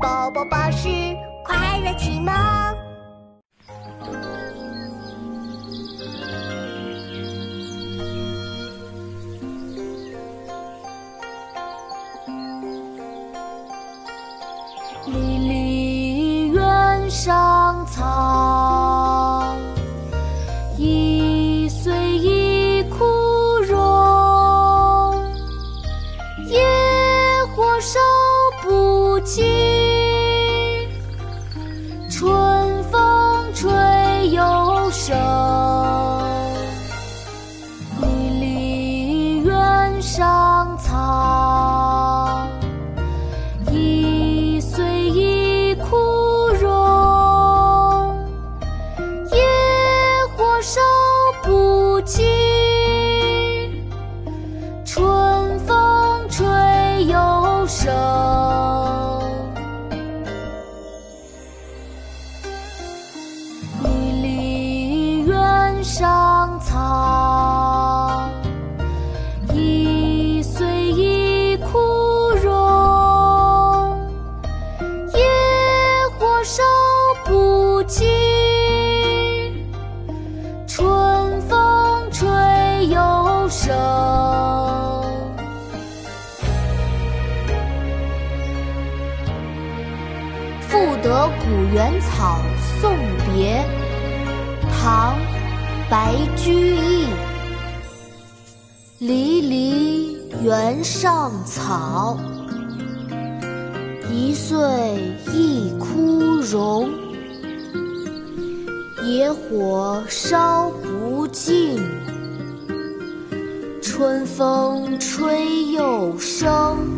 宝宝巴士快乐启蒙。离离原上草，一岁一枯荣。野火烧不尽，上草，一岁一枯荣。野火烧不尽，春风吹又生。离离原上草，不尽，春风吹又生。《赋得古原草送别》唐·白居易。离离原上草，一岁一枯荣。野火烧不尽，春风吹又生。